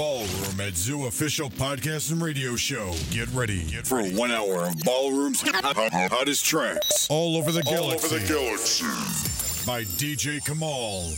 Ballroom at Zoo official podcast and radio show. Get ready, Get for ready. one hour of Ballroom's hottest tracks all over the galaxy. All over the galaxy. By DJ Kamal.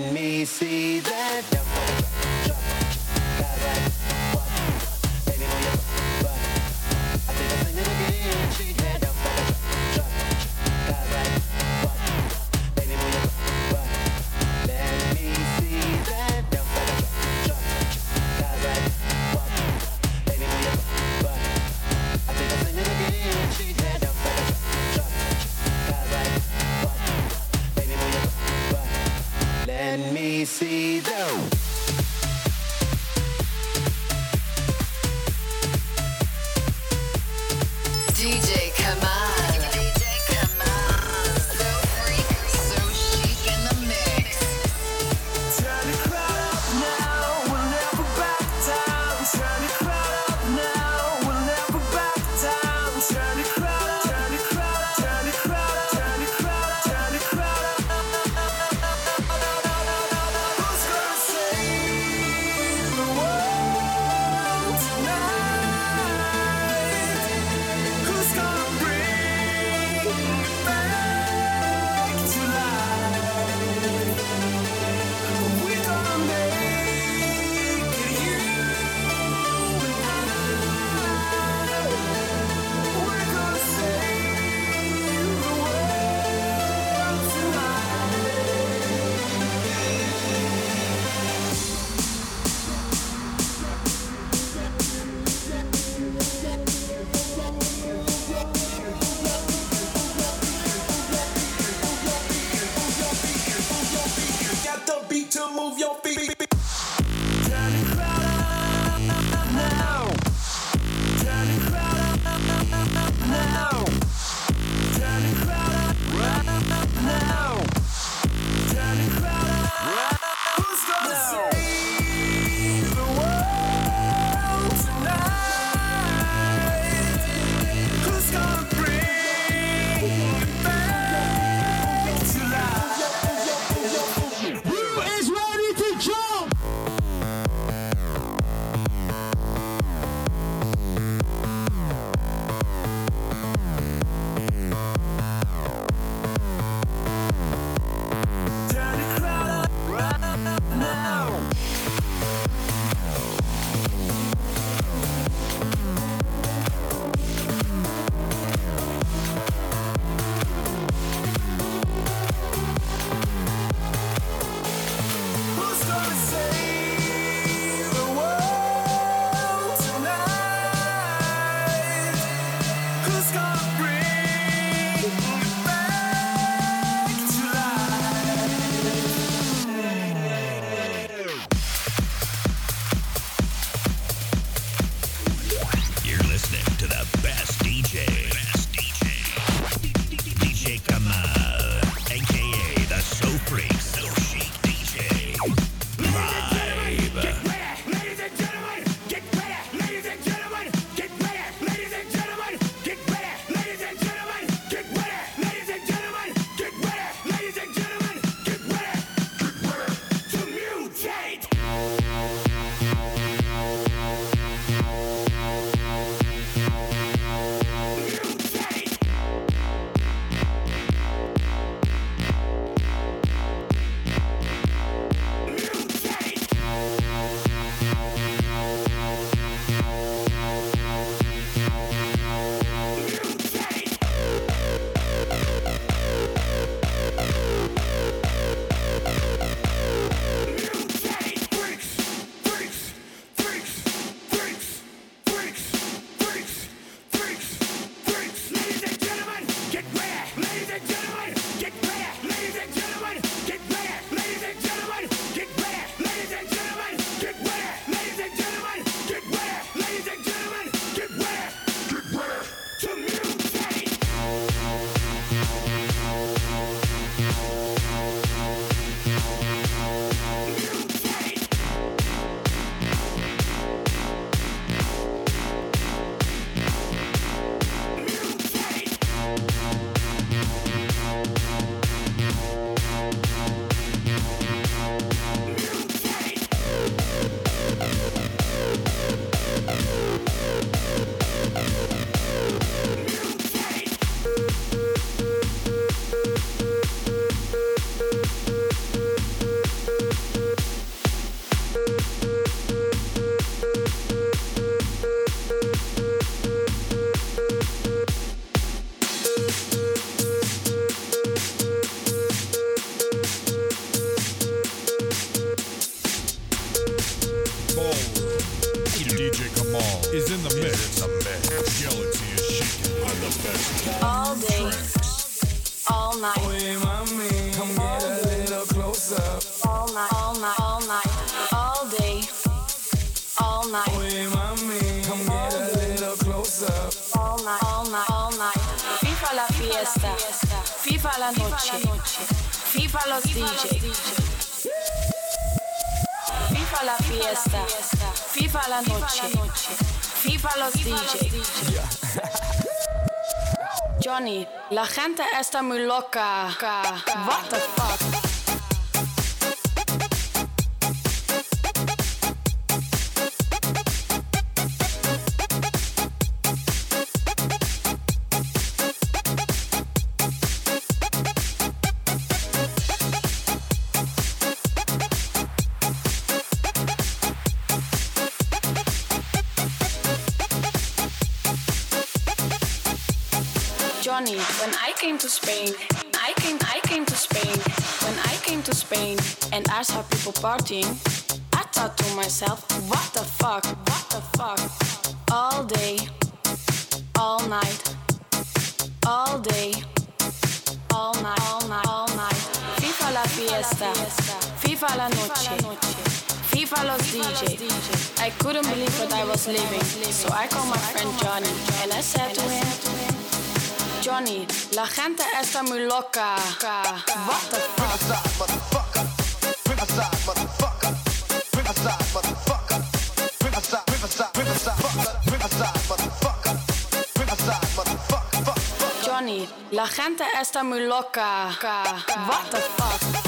Let me see that. Fiesta, FIFA la noche, FIFA los DJ. FIFA la fiesta, FIFA la noche, FIFA los DJ. Johnny, la gente está muy loca. What the fuck? Came to Spain, I came, I came to Spain. When I came to Spain and I saw people partying, I thought to myself, what the fuck, what the fuck? All day, all night, all day, all night, all night, all night. FIFA la fiesta, FIFA la noche, FIFA los DJ. I couldn't believe what I was living, so I called my friend Johnny and I said to him. Johnny, la gente está muy loca. What the fuck? Johnny, la gente está muy loca. What the fuck?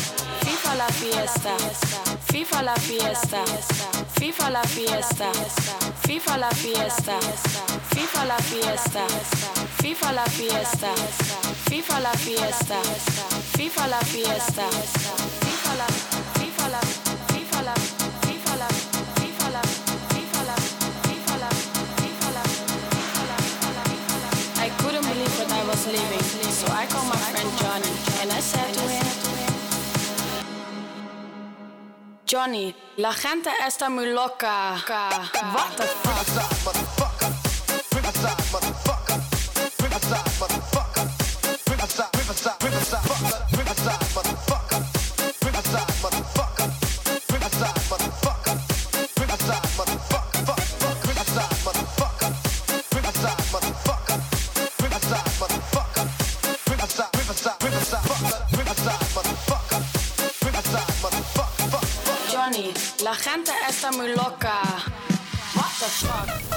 FIFA la fiesta, FIFA la fiesta, FIFA la fiesta, FIFA la fiesta, FIFA la fiesta, FIFA la fiesta, FIFA la fiesta, FIFA la fiesta, FIFA la, FIFA la, FIFA la, FIFA la, FIFA la, FIFA la, FIFA la, FIFA la, I couldn't believe what I was living, so I called my friend Johnny and I said to him. Johnny, la gente está muy loca. Muy loca. What the fuck?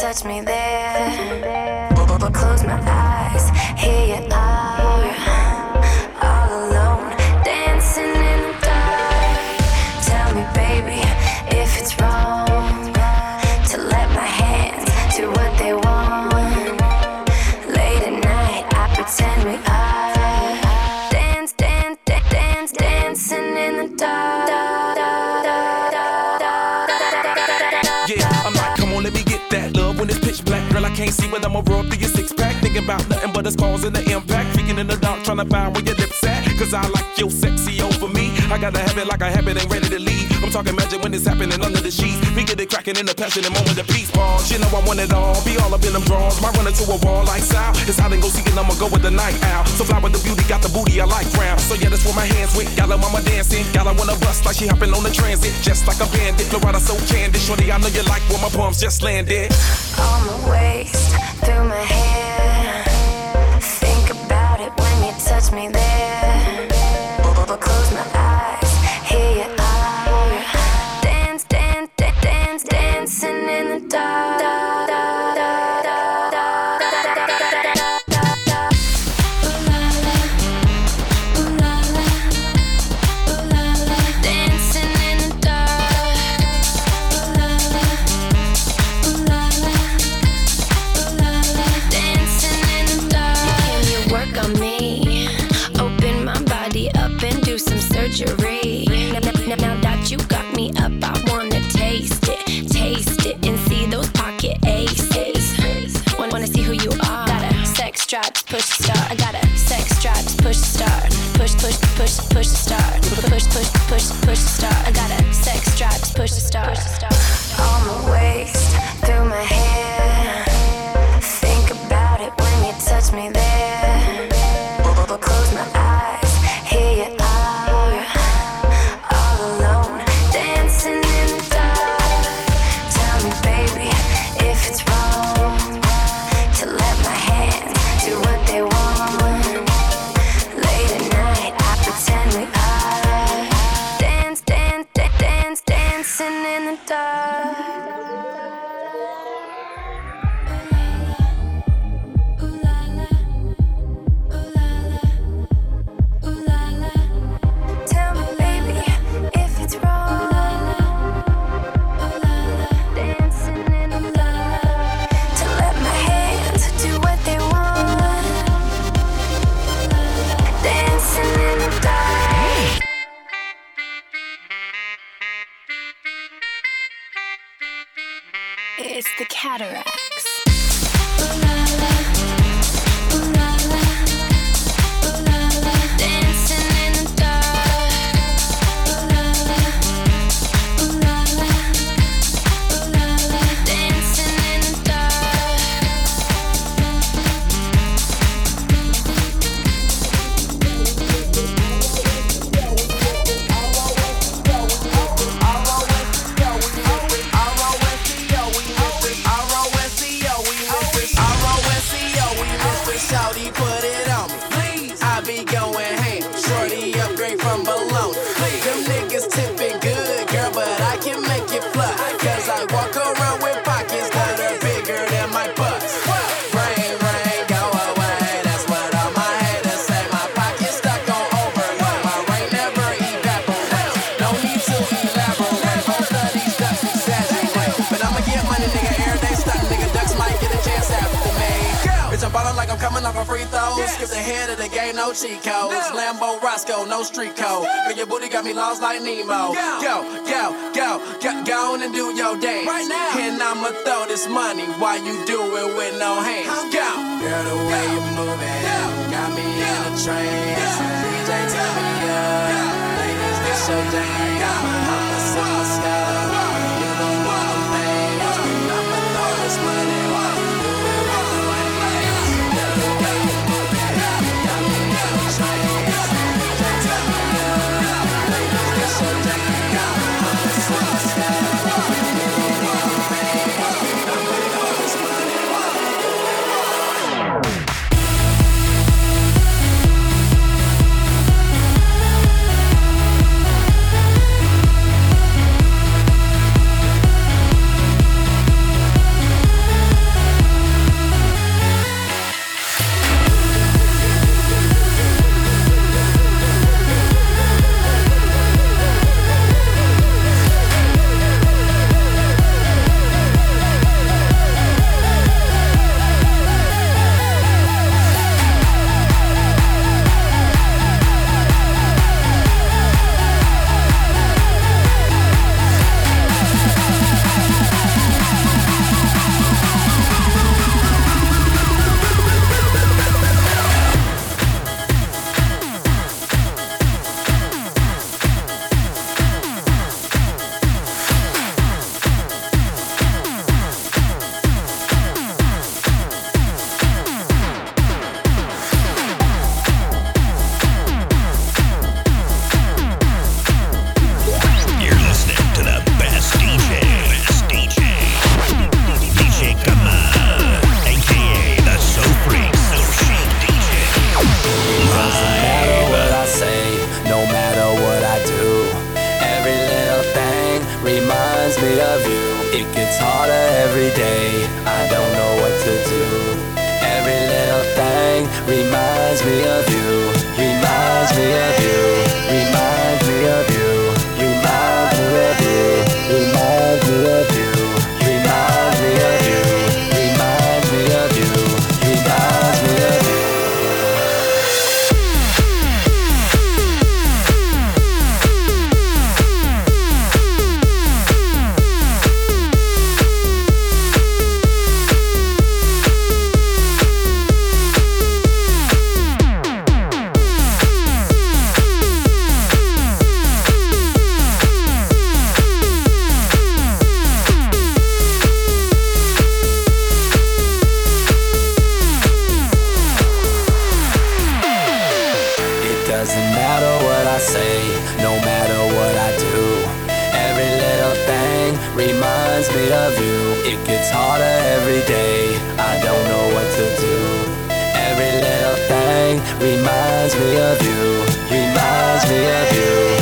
touch me there. Close my eyes. can't see when I'm a raw through your six pack thinking about nothing but the cause and the impact. Freaking in the dark, trying to find where your lips at. Cause I like your sexy over me. I gotta have it like I have it, ain't ready to leave. I'm talking magic when it's happening under the sheets. We get it cracking in the passion, the moment of peace. Pause, you know I want it all. Be all up in them drawers. My run to a wall like Sal. It's hot go seeking, I'ma go with the night owl. So fly with the beauty, got the booty I like round. So yeah, that's where my hands went. Y'all mama dancing. Y'all wanna bust like she hopping on the transit. Just like a bandit. Flo Rida so candid. Shorty, I know you like where my palms just landed. On my waist, through my hands. me there. Close my eyes. Lambos, Lambo Roscoe, no street code. But your booty got me lost like Nemo. Go, go, go, go, go on and do your dance. Right now. And I'ma throw this money while you do it with no hands. Go. Girl, the way you move it got me in a trance. DJ, tell me up. Ladies, this your dance. Stop, stop, stop. doesn't matter what I say, no matter what I do. Every little thing reminds me of you. It gets harder every day, I don't know what to do. Every little thing reminds me of you, reminds me of you.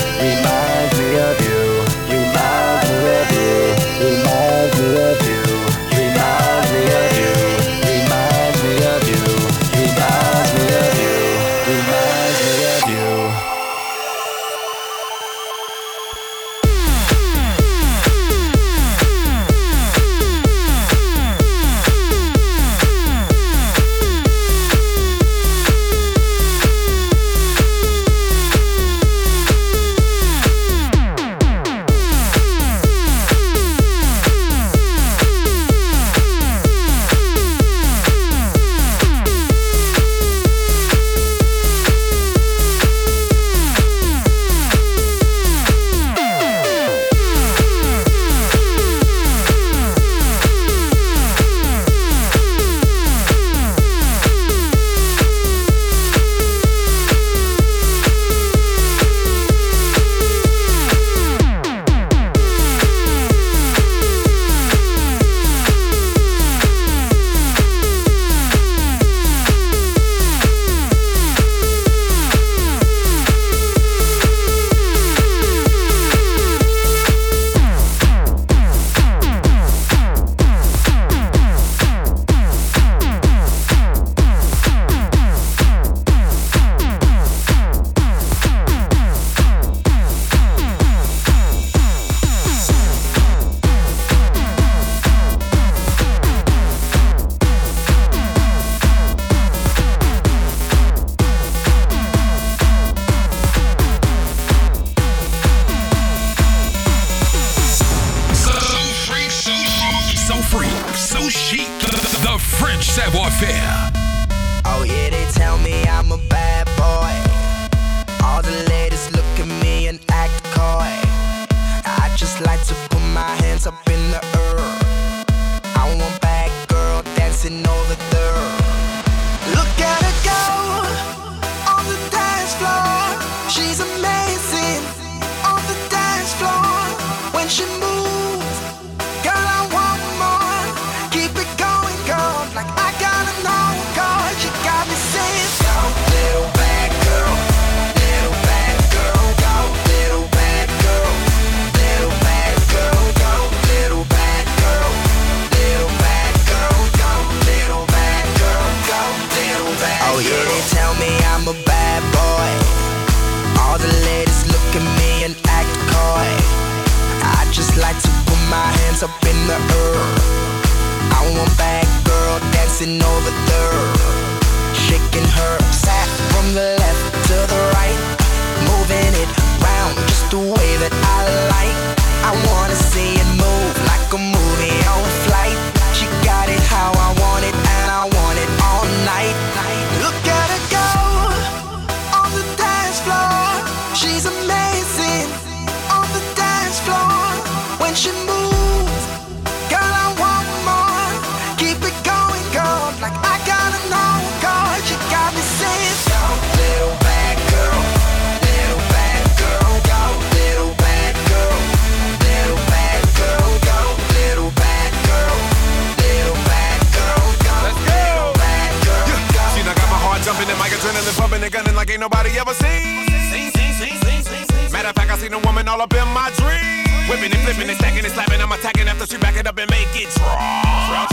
Whipping and flipping and stacking and slapping. I'm attacking after she back it up and make it drop.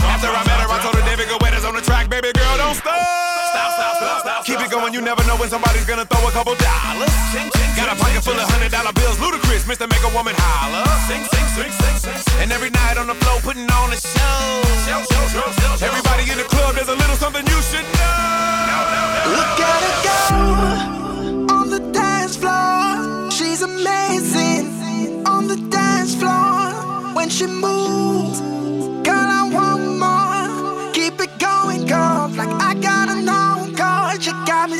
After I met her, I told her David Guetta's on the track, baby girl, don't stop. Stop, stop, stop, stop. Keep it going, you never know when somebody's gonna throw a couple dollars. Got a pocket full of hundred dollar bills, Ludacris, Mr. Make a Woman holler. Sing, sing, sing, sing, sing. And every night on the floor, putting on a show. Everybody in the club, there's a little something you should know. Look at her go on the dance floor. She's amazing the dance floor. When she moves, girl, I want more. Keep it going, girl. Like I gotta know, girl. You got me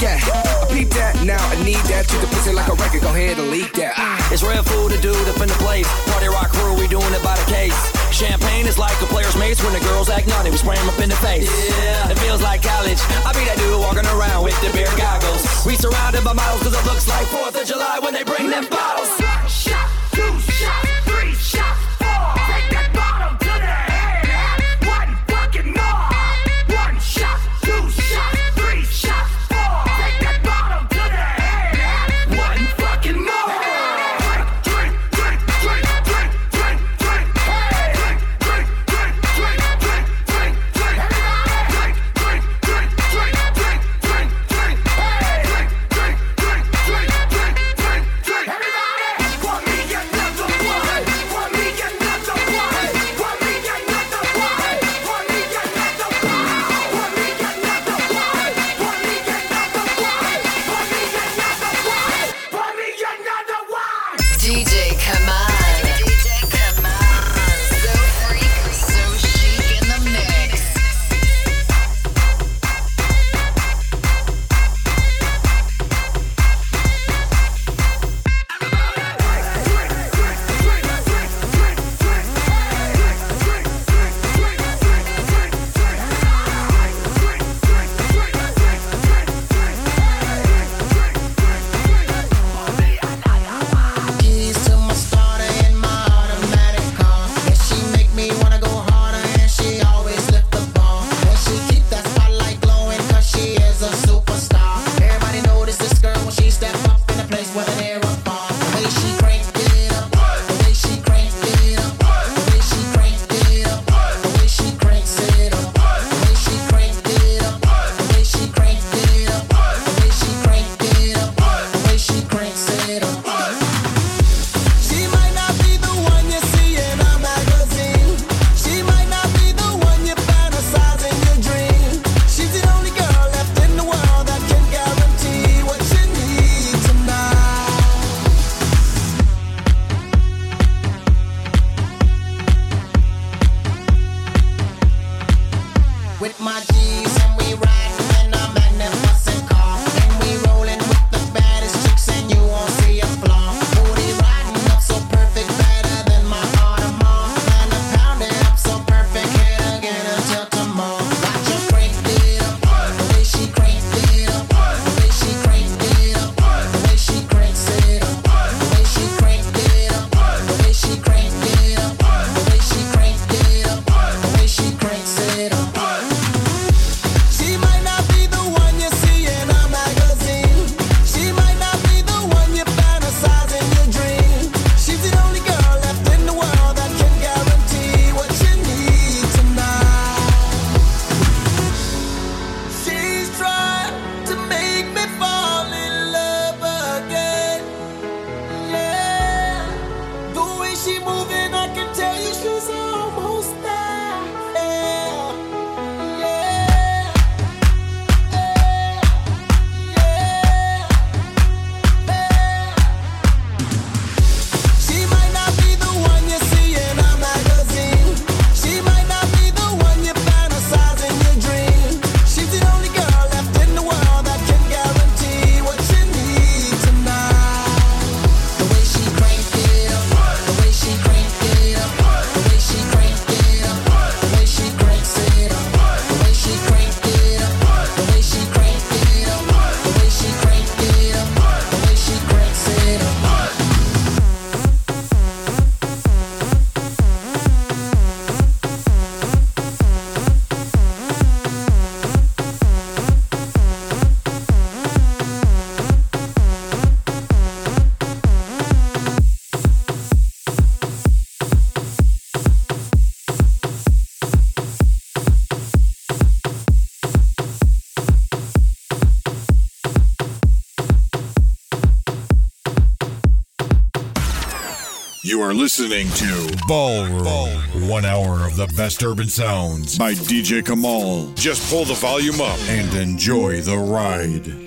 that. I peep that, now I need that. Treat the pussy like a record, go ahead and leak that. Ah. It's real food to do up in the place. Party rock crew, we doing it by the case. Champagne is like a player's mates when the girls act naughty, we spray them up in the face. Yeah, it feels like college. I be that dude walking around with the beer goggles. We surrounded by models cause it looks like 4th of July when they bring them bottles. You are listening to Ballroom. Ballroom. One hour of the best urban sounds by DJ Kmal. Just pull the volume up and enjoy the ride.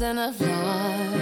than I've lost.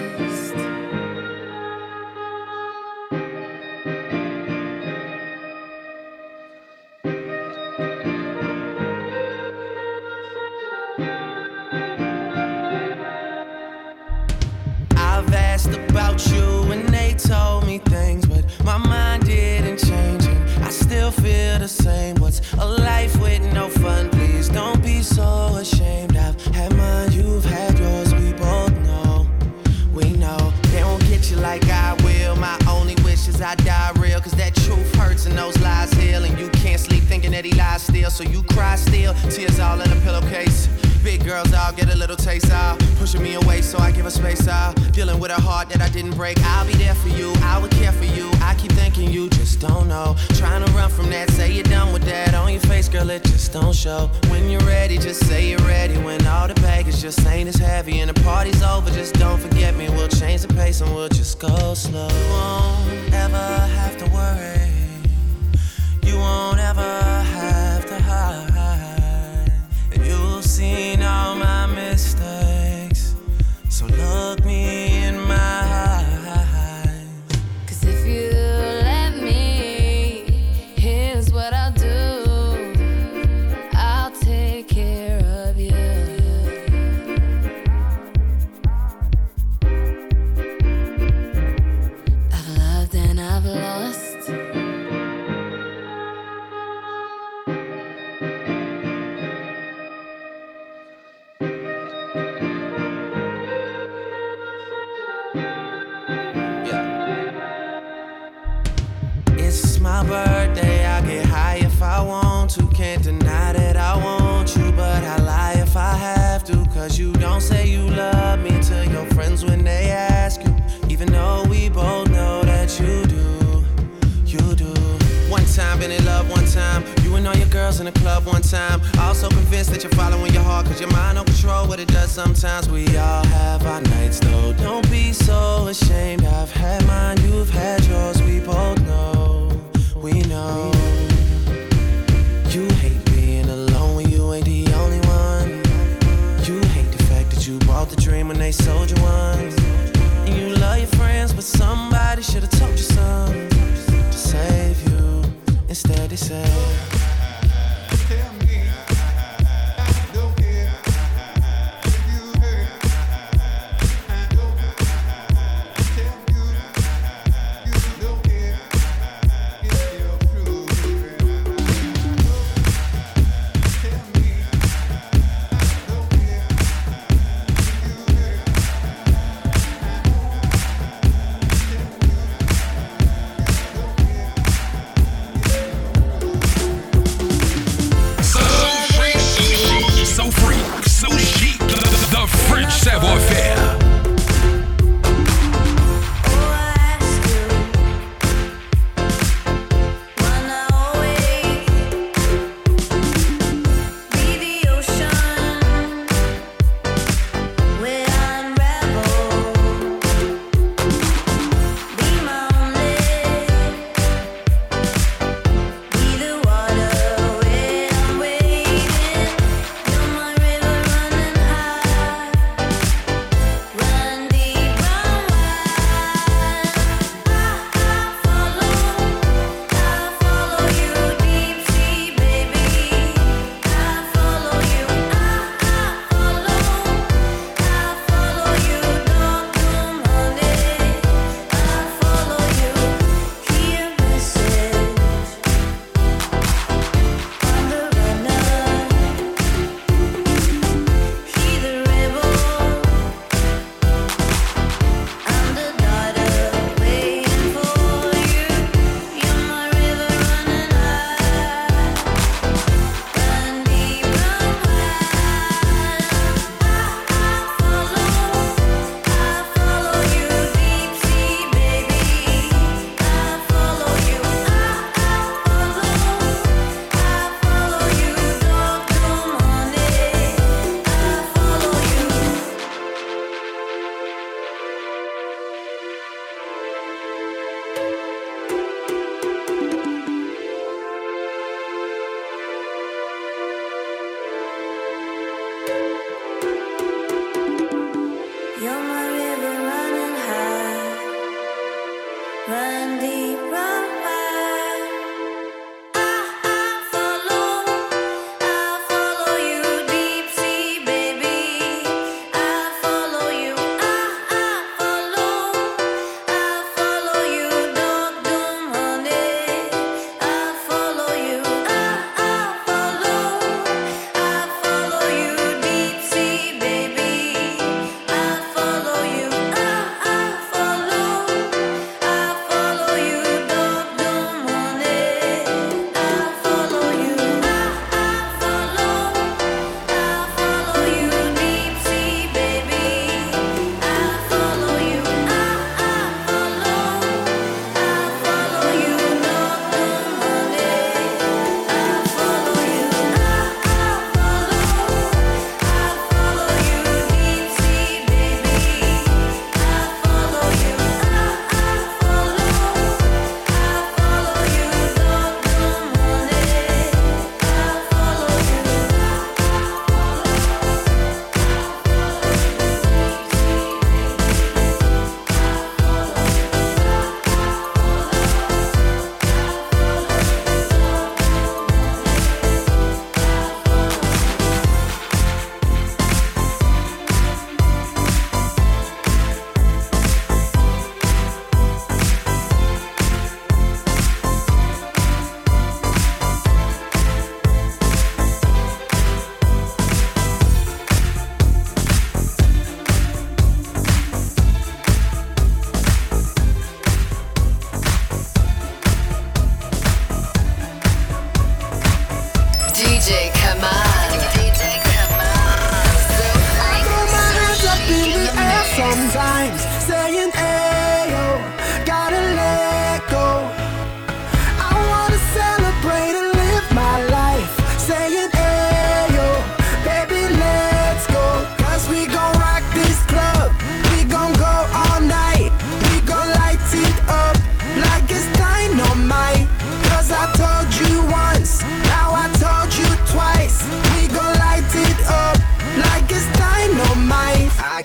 Cause you don't say you love me to your friends when they ask you. Even though we both know that you do, you do. One time, been in love one time. You and all your girls in the club one time. Also convinced that you're following your heart, cause your mind don't control what it does sometimes. We all have our nights though. Don't be so ashamed. I've had mine, you've had yours. We both know, we know. they sold you one. And you love your friends, but somebody should have told you some to save you. Instead, they said.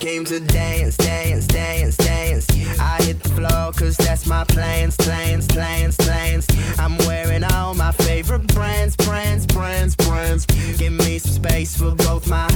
Came to dance, dance, dance, dance. I hit the floor, cause that's my plans, plans, plans, plans. I'm wearing all my favorite brands, brands, brands, brands. Give me some space for both my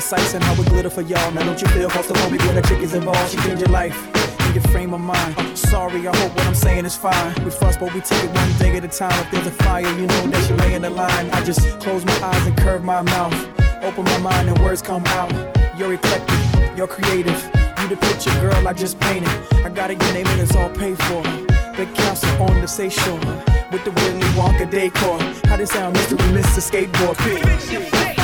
sights and how we glitter for y'all. Now don't you feel claustrophobic when the chick is involved? She changed your life your frame of mind. I'm sorry, I hope what I'm saying is fine. We fuss, but we take it one day at a time. If there's a fire, you know that you lay in the line. I just close my eyes and curve my mouth. Open my mind and words come out. You're eclectic, you're creative. You the picture, girl, I just painted. I got it, your name and it's all paid for. The castle on the seashore, with the Willy Wonka decor. How does sound, Mr. Mr. Skateboard? Pick.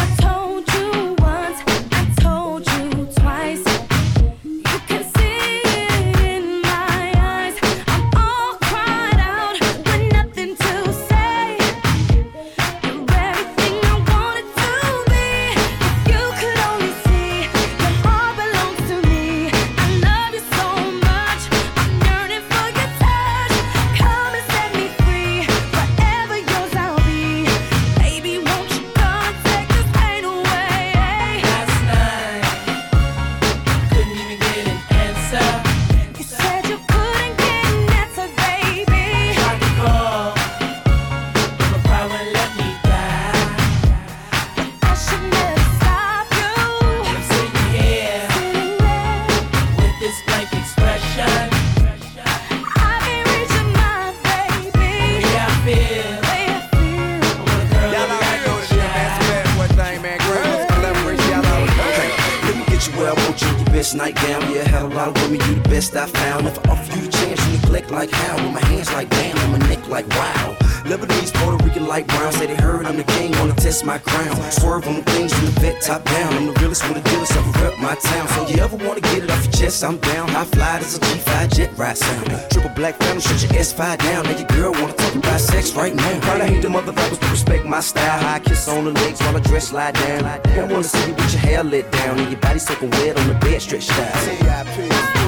Sky high, kiss on the legs while the dress slide down. I wanna see you with your hair lit down and your body soaking wet on the bed stretched out.